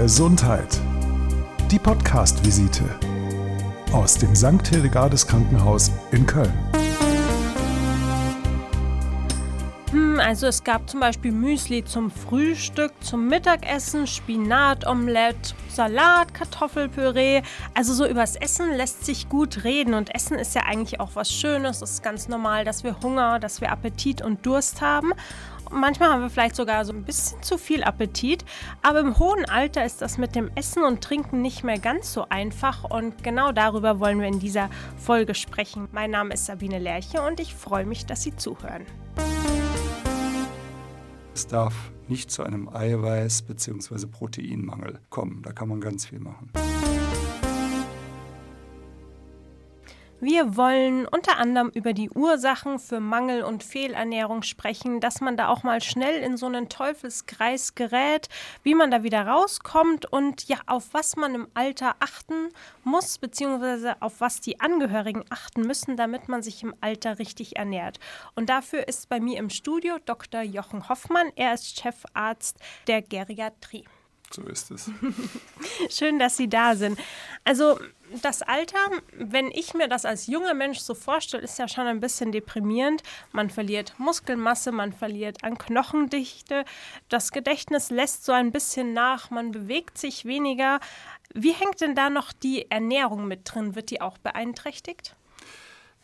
Gesundheit. Die Podcast-Visite aus dem St. Hildegardes Krankenhaus in Köln. Hm, also es gab zum Beispiel Müsli zum Frühstück, zum Mittagessen, Spinatomelett, Salat, Kartoffelpüree. Also so übers Essen lässt sich gut reden und Essen ist ja eigentlich auch was Schönes. Es ist ganz normal, dass wir Hunger, dass wir Appetit und Durst haben. Manchmal haben wir vielleicht sogar so ein bisschen zu viel Appetit, aber im hohen Alter ist das mit dem Essen und Trinken nicht mehr ganz so einfach und genau darüber wollen wir in dieser Folge sprechen. Mein Name ist Sabine Lerche und ich freue mich, dass Sie zuhören. Es darf nicht zu einem Eiweiß- bzw. Proteinmangel kommen. Da kann man ganz viel machen. Wir wollen unter anderem über die Ursachen für Mangel- und Fehlernährung sprechen, dass man da auch mal schnell in so einen Teufelskreis gerät, wie man da wieder rauskommt und ja, auf was man im Alter achten muss, beziehungsweise auf was die Angehörigen achten müssen, damit man sich im Alter richtig ernährt. Und dafür ist bei mir im Studio Dr. Jochen Hoffmann. Er ist Chefarzt der Geriatrie. So ist es. Schön, dass Sie da sind. Also das Alter, wenn ich mir das als junger Mensch so vorstelle, ist ja schon ein bisschen deprimierend. Man verliert Muskelmasse, man verliert an Knochendichte, das Gedächtnis lässt so ein bisschen nach, man bewegt sich weniger. Wie hängt denn da noch die Ernährung mit drin? Wird die auch beeinträchtigt?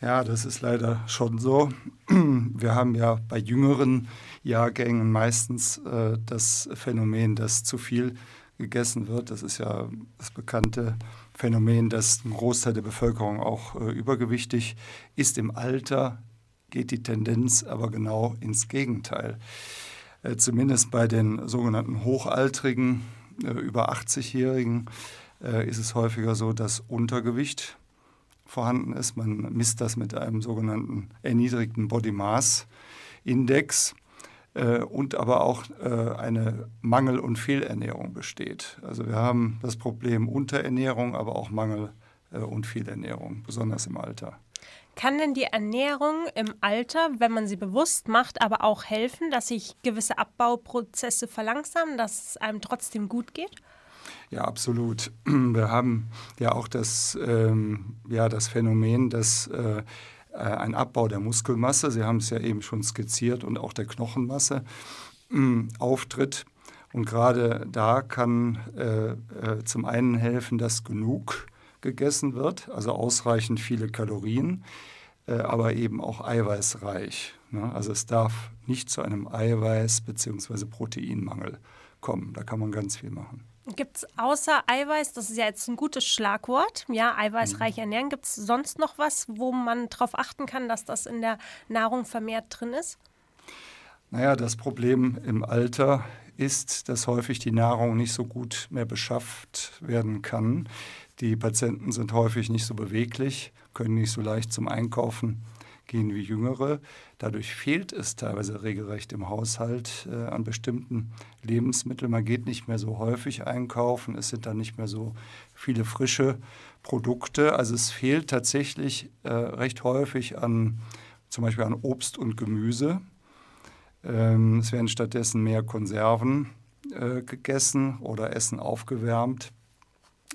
Ja, das ist leider schon so. Wir haben ja bei jüngeren Jahrgängen meistens äh, das Phänomen, dass zu viel gegessen wird. Das ist ja das bekannte Phänomen, dass ein Großteil der Bevölkerung auch äh, übergewichtig ist. Im Alter geht die Tendenz aber genau ins Gegenteil. Äh, zumindest bei den sogenannten Hochaltrigen, äh, über 80-Jährigen, äh, ist es häufiger so, dass Untergewicht vorhanden ist. Man misst das mit einem sogenannten erniedrigten Body Mass Index und aber auch äh, eine Mangel- und Fehlernährung besteht. Also wir haben das Problem Unterernährung, aber auch Mangel- äh, und Fehlernährung, besonders im Alter. Kann denn die Ernährung im Alter, wenn man sie bewusst macht, aber auch helfen, dass sich gewisse Abbauprozesse verlangsamen, dass es einem trotzdem gut geht? Ja, absolut. Wir haben ja auch das, ähm, ja, das Phänomen, dass äh, äh, ein Abbau der Muskelmasse, Sie haben es ja eben schon skizziert, und auch der Knochenmasse äh, auftritt. Und gerade da kann äh, äh, zum einen helfen, dass genug gegessen wird, also ausreichend viele Kalorien, äh, aber eben auch eiweißreich. Ne? Also es darf nicht zu einem Eiweiß- bzw. Proteinmangel kommen. Da kann man ganz viel machen. Gibt es außer Eiweiß, das ist ja jetzt ein gutes Schlagwort, ja, eiweißreich mhm. ernähren, gibt es sonst noch was, wo man darauf achten kann, dass das in der Nahrung vermehrt drin ist? Naja, das Problem im Alter ist, dass häufig die Nahrung nicht so gut mehr beschafft werden kann. Die Patienten sind häufig nicht so beweglich, können nicht so leicht zum Einkaufen gehen wie Jüngere. Dadurch fehlt es teilweise regelrecht im Haushalt äh, an bestimmten Lebensmitteln. Man geht nicht mehr so häufig einkaufen, es sind dann nicht mehr so viele frische Produkte. Also es fehlt tatsächlich äh, recht häufig an zum Beispiel an Obst und Gemüse. Ähm, es werden stattdessen mehr Konserven äh, gegessen oder Essen aufgewärmt.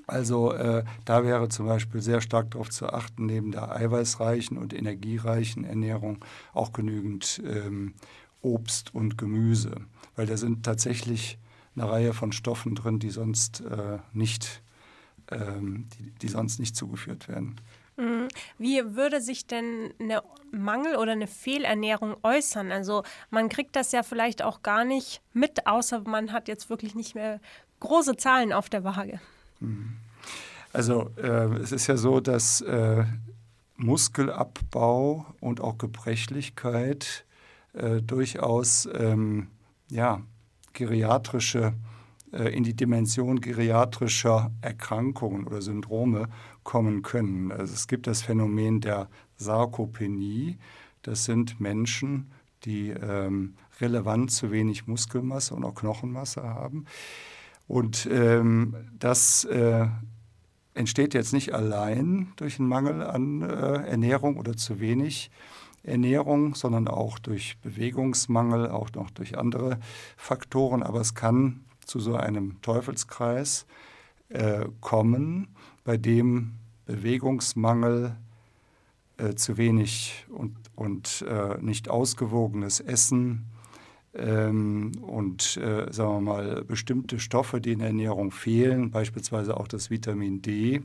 Also äh, da wäre zum Beispiel sehr stark darauf zu achten, neben der eiweißreichen und energiereichen Ernährung auch genügend ähm, Obst und Gemüse, weil da sind tatsächlich eine Reihe von Stoffen drin, die sonst äh, nicht, ähm, die, die sonst nicht zugeführt werden. Mhm. Wie würde sich denn eine Mangel- oder eine Fehlernährung äußern? Also man kriegt das ja vielleicht auch gar nicht mit, außer man hat jetzt wirklich nicht mehr große Zahlen auf der Waage. Mhm. Also äh, es ist ja so, dass äh, Muskelabbau und auch Gebrechlichkeit äh, durchaus ähm, ja, geriatrische, äh, in die Dimension geriatrischer Erkrankungen oder Syndrome kommen können. Also es gibt das Phänomen der Sarkopenie. Das sind Menschen, die ähm, relevant zu wenig Muskelmasse und auch Knochenmasse haben. Und ähm, das äh, entsteht jetzt nicht allein durch einen Mangel an äh, Ernährung oder zu wenig Ernährung, sondern auch durch Bewegungsmangel, auch noch durch andere Faktoren. Aber es kann zu so einem Teufelskreis äh, kommen, bei dem Bewegungsmangel, äh, zu wenig und, und äh, nicht ausgewogenes Essen und, äh, sagen wir mal, bestimmte Stoffe, die in der Ernährung fehlen, beispielsweise auch das Vitamin D,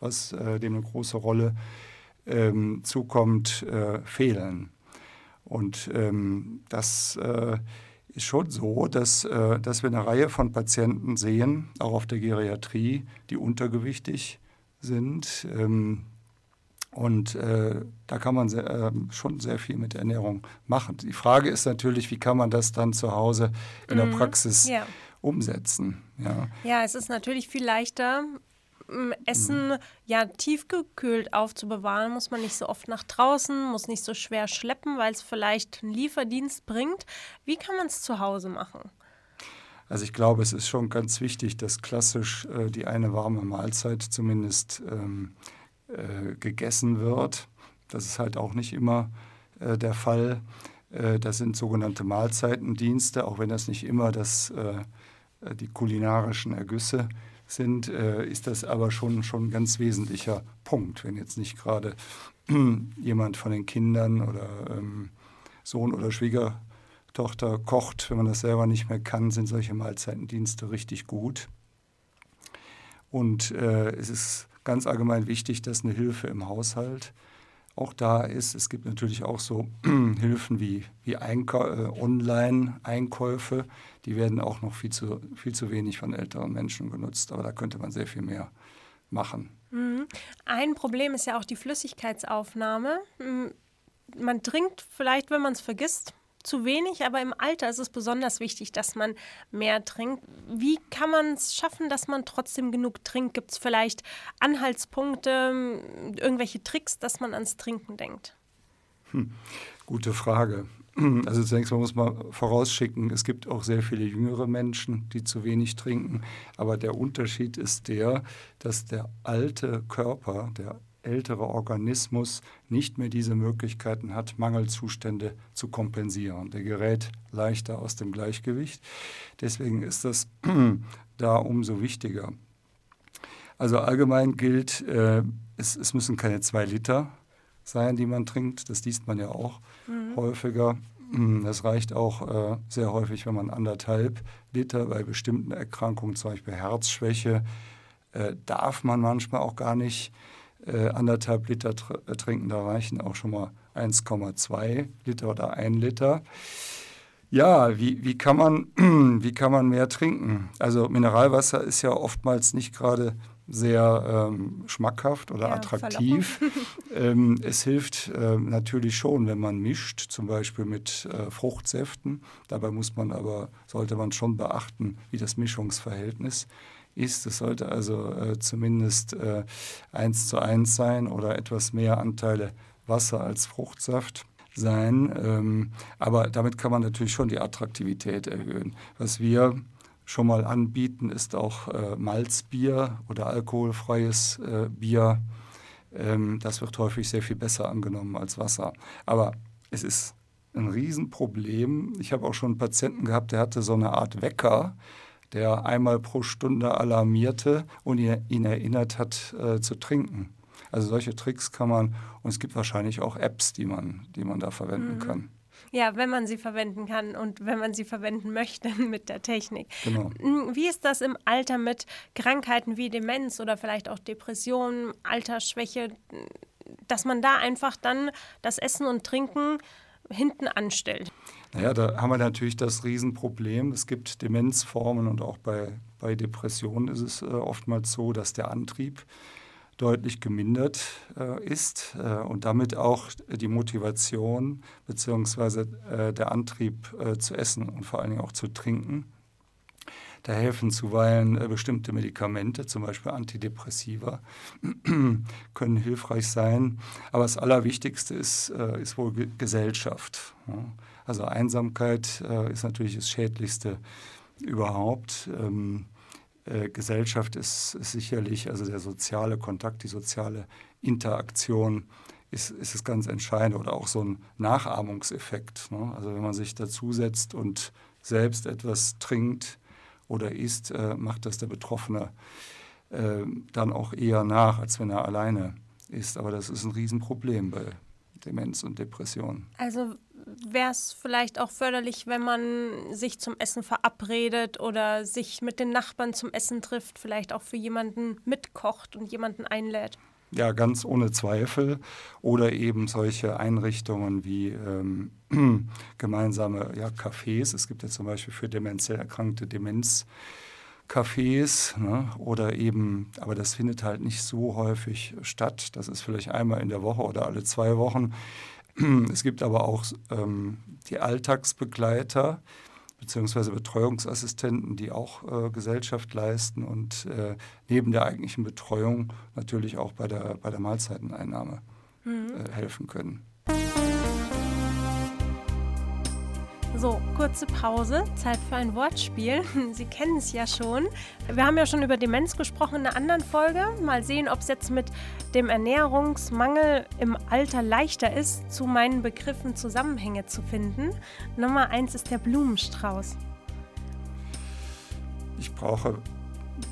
was äh, dem eine große Rolle ähm, zukommt, äh, fehlen. Und ähm, das äh, ist schon so, dass, äh, dass wir eine Reihe von Patienten sehen, auch auf der Geriatrie, die untergewichtig sind. Ähm, und äh, da kann man sehr, äh, schon sehr viel mit Ernährung machen. Die Frage ist natürlich, wie kann man das dann zu Hause in der mhm. Praxis ja. umsetzen? Ja. ja, es ist natürlich viel leichter, Essen mhm. ja tiefgekühlt aufzubewahren, muss man nicht so oft nach draußen, muss nicht so schwer schleppen, weil es vielleicht einen Lieferdienst bringt. Wie kann man es zu Hause machen? Also ich glaube, es ist schon ganz wichtig, dass klassisch äh, die eine warme Mahlzeit zumindest ähm, äh, gegessen wird. Das ist halt auch nicht immer äh, der Fall. Äh, das sind sogenannte Mahlzeitendienste, auch wenn das nicht immer das, äh, äh, die kulinarischen Ergüsse sind ist das aber schon, schon ein ganz wesentlicher Punkt. Wenn jetzt nicht gerade jemand von den Kindern oder ähm, Sohn oder Schwiegertochter kocht, wenn man das selber nicht mehr kann, sind solche Mahlzeitendienste richtig gut. Und äh, es ist ganz allgemein wichtig, dass eine Hilfe im Haushalt auch da ist. Es gibt natürlich auch so Hilfen wie, wie äh, Online-Einkäufe. Die werden auch noch viel zu, viel zu wenig von älteren Menschen genutzt. Aber da könnte man sehr viel mehr machen. Mhm. Ein Problem ist ja auch die Flüssigkeitsaufnahme. Man trinkt vielleicht, wenn man es vergisst, zu wenig, aber im Alter ist es besonders wichtig, dass man mehr trinkt. Wie kann man es schaffen, dass man trotzdem genug trinkt? Gibt es vielleicht Anhaltspunkte, irgendwelche Tricks, dass man ans Trinken denkt? Hm, gute Frage. Also zunächst mal muss man vorausschicken, es gibt auch sehr viele jüngere Menschen, die zu wenig trinken. Aber der Unterschied ist der, dass der alte Körper, der ältere Organismus nicht mehr diese Möglichkeiten hat, Mangelzustände zu kompensieren. Der gerät leichter aus dem Gleichgewicht. Deswegen ist das da umso wichtiger. Also allgemein gilt, äh, es, es, müssen keine zwei Liter sein, die man trinkt. Das liest man ja auch mhm. häufiger. Das reicht auch äh, sehr häufig, wenn man anderthalb Liter bei bestimmten Erkrankungen, zum Beispiel Herzschwäche, äh, darf man manchmal auch gar nicht äh, anderthalb Liter tr äh, trinken, da reichen auch schon mal 1,2 Liter oder 1 Liter. Ja, wie, wie, kann man, wie kann man mehr trinken? Also Mineralwasser ist ja oftmals nicht gerade sehr ähm, schmackhaft oder ja, attraktiv. ähm, es hilft äh, natürlich schon, wenn man mischt, zum Beispiel mit äh, Fruchtsäften. Dabei muss man aber, sollte man schon beachten, wie das Mischungsverhältnis ist. Es sollte also äh, zumindest äh, 1 zu 1 sein oder etwas mehr Anteile Wasser als Fruchtsaft sein. Ähm, aber damit kann man natürlich schon die Attraktivität erhöhen. Was wir schon mal anbieten, ist auch äh, Malzbier oder alkoholfreies äh, Bier. Ähm, das wird häufig sehr viel besser angenommen als Wasser. Aber es ist ein Riesenproblem. Ich habe auch schon einen Patienten gehabt, der hatte so eine Art Wecker, der einmal pro Stunde alarmierte und ihn erinnert hat äh, zu trinken. Also solche Tricks kann man, und es gibt wahrscheinlich auch Apps, die man, die man da verwenden mhm. kann. Ja, wenn man sie verwenden kann und wenn man sie verwenden möchte mit der Technik. Genau. Hm, wie ist das im Alter mit Krankheiten wie Demenz oder vielleicht auch Depressionen, Altersschwäche, dass man da einfach dann das Essen und Trinken hinten anstellt? Naja, da haben wir natürlich das Riesenproblem. Es gibt Demenzformen und auch bei, bei Depressionen ist es äh, oftmals so, dass der Antrieb deutlich gemindert äh, ist äh, und damit auch die Motivation bzw. Äh, der Antrieb äh, zu essen und vor allen Dingen auch zu trinken. Da helfen zuweilen äh, bestimmte Medikamente, zum Beispiel Antidepressiva, können hilfreich sein. Aber das Allerwichtigste ist, ist wohl Gesellschaft. Ja. Also Einsamkeit äh, ist natürlich das Schädlichste überhaupt. Ähm, äh, Gesellschaft ist, ist, sicherlich, also der soziale Kontakt, die soziale Interaktion ist, ist es ganz entscheidend oder auch so ein Nachahmungseffekt. Ne? Also wenn man sich dazusetzt und selbst etwas trinkt oder isst, äh, macht das der Betroffene äh, dann auch eher nach, als wenn er alleine ist. Aber das ist ein Riesenproblem bei Demenz und Depression. Also wäre es vielleicht auch förderlich, wenn man sich zum Essen verabredet oder sich mit den Nachbarn zum Essen trifft, vielleicht auch für jemanden mitkocht und jemanden einlädt. Ja, ganz ohne Zweifel. Oder eben solche Einrichtungen wie ähm, gemeinsame ja, Cafés. Es gibt ja zum Beispiel für demenziell erkrankte Demenz. Cafés ne? oder eben, aber das findet halt nicht so häufig statt. Das ist vielleicht einmal in der Woche oder alle zwei Wochen. Es gibt aber auch ähm, die Alltagsbegleiter bzw. Betreuungsassistenten, die auch äh, Gesellschaft leisten und äh, neben der eigentlichen Betreuung natürlich auch bei der, bei der Mahlzeiteneinnahme mhm. äh, helfen können. So, kurze Pause, Zeit für ein Wortspiel. Sie kennen es ja schon. Wir haben ja schon über Demenz gesprochen in einer anderen Folge. Mal sehen, ob es jetzt mit dem Ernährungsmangel im Alter leichter ist, zu meinen Begriffen Zusammenhänge zu finden. Nummer eins ist der Blumenstrauß. Ich brauche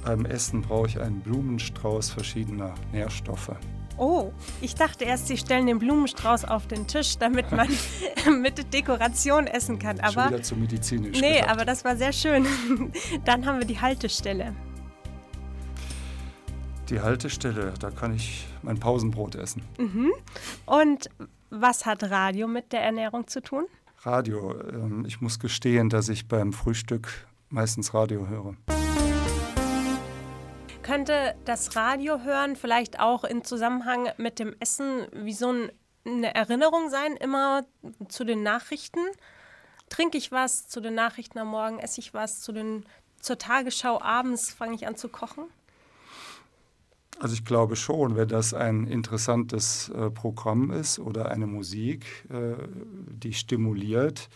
beim Essen brauche ich einen Blumenstrauß verschiedener Nährstoffe. Oh, ich dachte erst, Sie stellen den Blumenstrauß auf den Tisch, damit man mit Dekoration essen kann. Aber Schon wieder zu medizinisch. Nee, gedacht. aber das war sehr schön. Dann haben wir die Haltestelle. Die Haltestelle, da kann ich mein Pausenbrot essen. Mhm. Und was hat Radio mit der Ernährung zu tun? Radio. Ähm, ich muss gestehen, dass ich beim Frühstück meistens Radio höre könnte das Radio hören vielleicht auch in Zusammenhang mit dem Essen wie so eine Erinnerung sein, immer zu den Nachrichten? Trinke ich was zu den Nachrichten am Morgen, esse ich was zu den, zur Tagesschau abends, fange ich an zu kochen? Also ich glaube schon, wenn das ein interessantes äh, Programm ist oder eine Musik, äh, die stimuliert,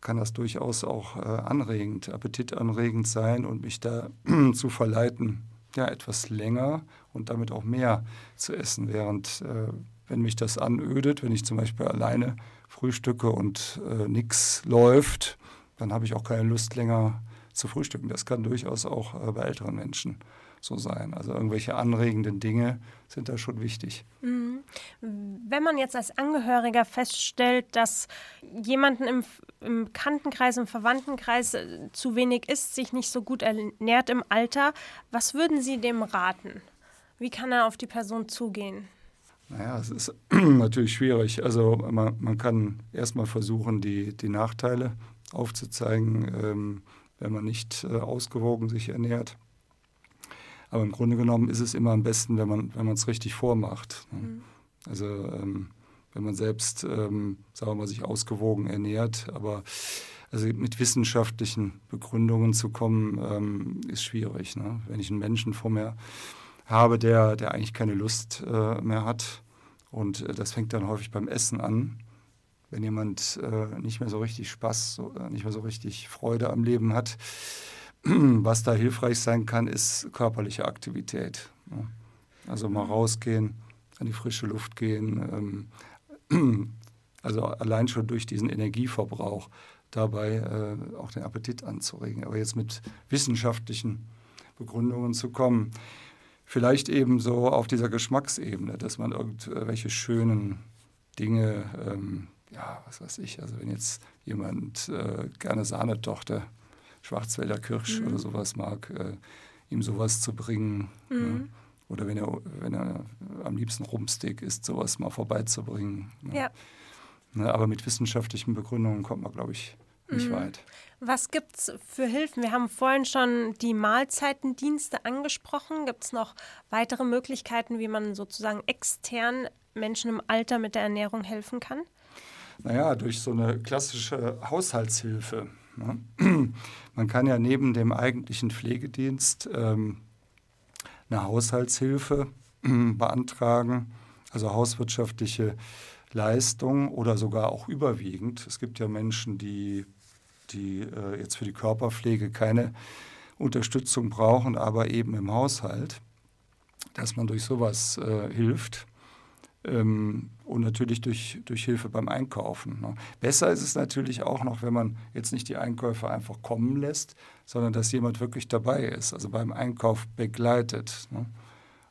kann das durchaus auch äh, anregend, appetitanregend sein und mich da zu verleiten, ja, etwas länger und damit auch mehr zu essen. Während, äh, wenn mich das anödet, wenn ich zum Beispiel alleine frühstücke und äh, nichts läuft, dann habe ich auch keine Lust länger zu frühstücken. Das kann durchaus auch äh, bei älteren Menschen so sein. Also irgendwelche anregenden Dinge sind da schon wichtig. Mhm. Wenn man jetzt als Angehöriger feststellt, dass jemanden im, im Bekanntenkreis, im Verwandtenkreis äh, zu wenig isst, sich nicht so gut ernährt im Alter, was würden Sie dem raten? Wie kann er auf die Person zugehen? Naja, es ist natürlich schwierig. Also man, man kann erstmal versuchen, die, die Nachteile aufzuzeigen, ähm, wenn man nicht äh, ausgewogen sich ernährt. Aber im Grunde genommen ist es immer am besten, wenn man wenn es richtig vormacht. Ne? Mhm. Also ähm, wenn man selbst, ähm, sagen wir mal, sich ausgewogen ernährt, aber also mit wissenschaftlichen Begründungen zu kommen, ähm, ist schwierig. Ne? Wenn ich einen Menschen vor mir habe, der, der eigentlich keine Lust äh, mehr hat, und äh, das fängt dann häufig beim Essen an, wenn jemand äh, nicht mehr so richtig Spaß, so, äh, nicht mehr so richtig Freude am Leben hat, was da hilfreich sein kann, ist körperliche Aktivität. Also mal rausgehen, an die frische Luft gehen. Ähm, also allein schon durch diesen Energieverbrauch dabei äh, auch den Appetit anzuregen. Aber jetzt mit wissenschaftlichen Begründungen zu kommen, vielleicht eben so auf dieser Geschmacksebene, dass man irgendwelche schönen Dinge, ähm, ja, was weiß ich, also wenn jetzt jemand äh, gerne Sahnetochter Schwarzwälder Kirsch mhm. oder sowas mag, äh, ihm sowas zu bringen. Mhm. Ne? Oder wenn er, wenn er am liebsten Rumpsteak isst, sowas mal vorbeizubringen. Ne? Ja. Ne, aber mit wissenschaftlichen Begründungen kommt man, glaube ich, nicht mhm. weit. Was gibt es für Hilfen? Wir haben vorhin schon die Mahlzeitendienste angesprochen. Gibt es noch weitere Möglichkeiten, wie man sozusagen extern Menschen im Alter mit der Ernährung helfen kann? Naja, durch so eine klassische Haushaltshilfe. Ne? Man kann ja neben dem eigentlichen Pflegedienst ähm, eine Haushaltshilfe beantragen, also hauswirtschaftliche Leistung oder sogar auch überwiegend. Es gibt ja Menschen, die, die äh, jetzt für die Körperpflege keine Unterstützung brauchen, aber eben im Haushalt, dass man durch sowas äh, hilft. Ähm, und natürlich durch, durch Hilfe beim Einkaufen. Ne? Besser ist es natürlich auch noch, wenn man jetzt nicht die Einkäufer einfach kommen lässt, sondern dass jemand wirklich dabei ist, also beim Einkauf begleitet. Ne?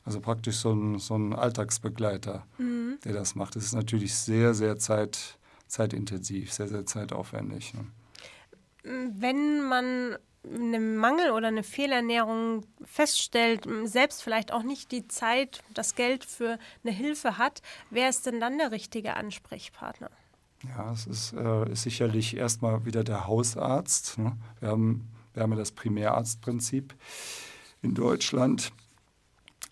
Also praktisch so ein, so ein Alltagsbegleiter, mhm. der das macht. Das ist natürlich sehr, sehr zeit, zeitintensiv, sehr, sehr zeitaufwendig. Ne? Wenn man einen Mangel oder eine Fehlernährung feststellt, selbst vielleicht auch nicht die Zeit, das Geld für eine Hilfe hat, wer ist denn dann der richtige Ansprechpartner? Ja, es ist, äh, ist sicherlich erstmal wieder der Hausarzt. Ne? Wir, haben, wir haben ja das Primärarztprinzip in Deutschland.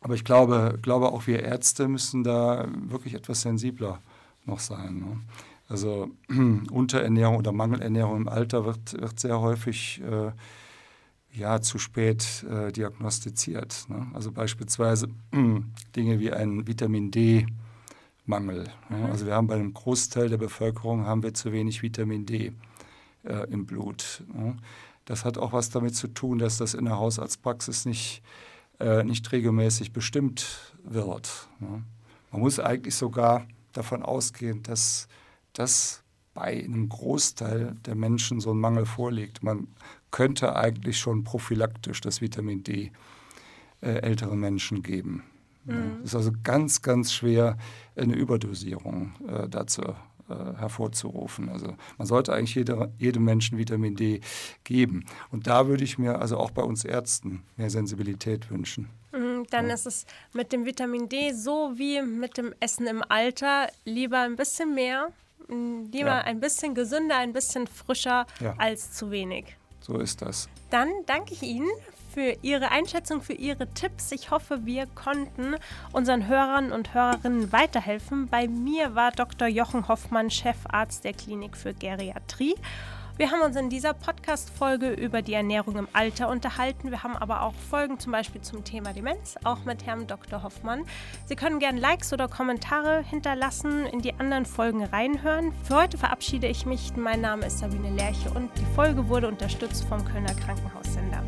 Aber ich glaube, glaube auch wir Ärzte müssen da wirklich etwas sensibler noch sein. Ne? Also Unterernährung oder Mangelernährung im Alter wird, wird sehr häufig äh, ja, zu spät äh, diagnostiziert. Ne? Also beispielsweise Dinge wie ein Vitamin D-Mangel. Ja? Mhm. Also wir haben bei einem Großteil der Bevölkerung haben wir zu wenig Vitamin D äh, im Blut. Ne? Das hat auch was damit zu tun, dass das in der Hausarztpraxis nicht, äh, nicht regelmäßig bestimmt wird. Ne? Man muss eigentlich sogar davon ausgehen, dass das bei einem Großteil der Menschen so ein Mangel vorliegt. Man könnte eigentlich schon prophylaktisch das Vitamin D äh, älteren Menschen geben. Es mhm. ist also ganz, ganz schwer, eine Überdosierung äh, dazu äh, hervorzurufen. Also man sollte eigentlich jede, jedem Menschen Vitamin D geben. Und da würde ich mir also auch bei uns Ärzten mehr Sensibilität wünschen. Mhm, dann ja. ist es mit dem Vitamin D so wie mit dem Essen im Alter lieber ein bisschen mehr Lieber ja. ein bisschen gesünder, ein bisschen frischer ja. als zu wenig. So ist das. Dann danke ich Ihnen für Ihre Einschätzung, für Ihre Tipps. Ich hoffe, wir konnten unseren Hörern und Hörerinnen weiterhelfen. Bei mir war Dr. Jochen Hoffmann, Chefarzt der Klinik für Geriatrie. Wir haben uns in dieser Podcast-Folge über die Ernährung im Alter unterhalten. Wir haben aber auch Folgen zum Beispiel zum Thema Demenz, auch mit Herrn Dr. Hoffmann. Sie können gerne Likes oder Kommentare hinterlassen, in die anderen Folgen reinhören. Für heute verabschiede ich mich. Mein Name ist Sabine Lerche und die Folge wurde unterstützt vom Kölner Krankenhaussender.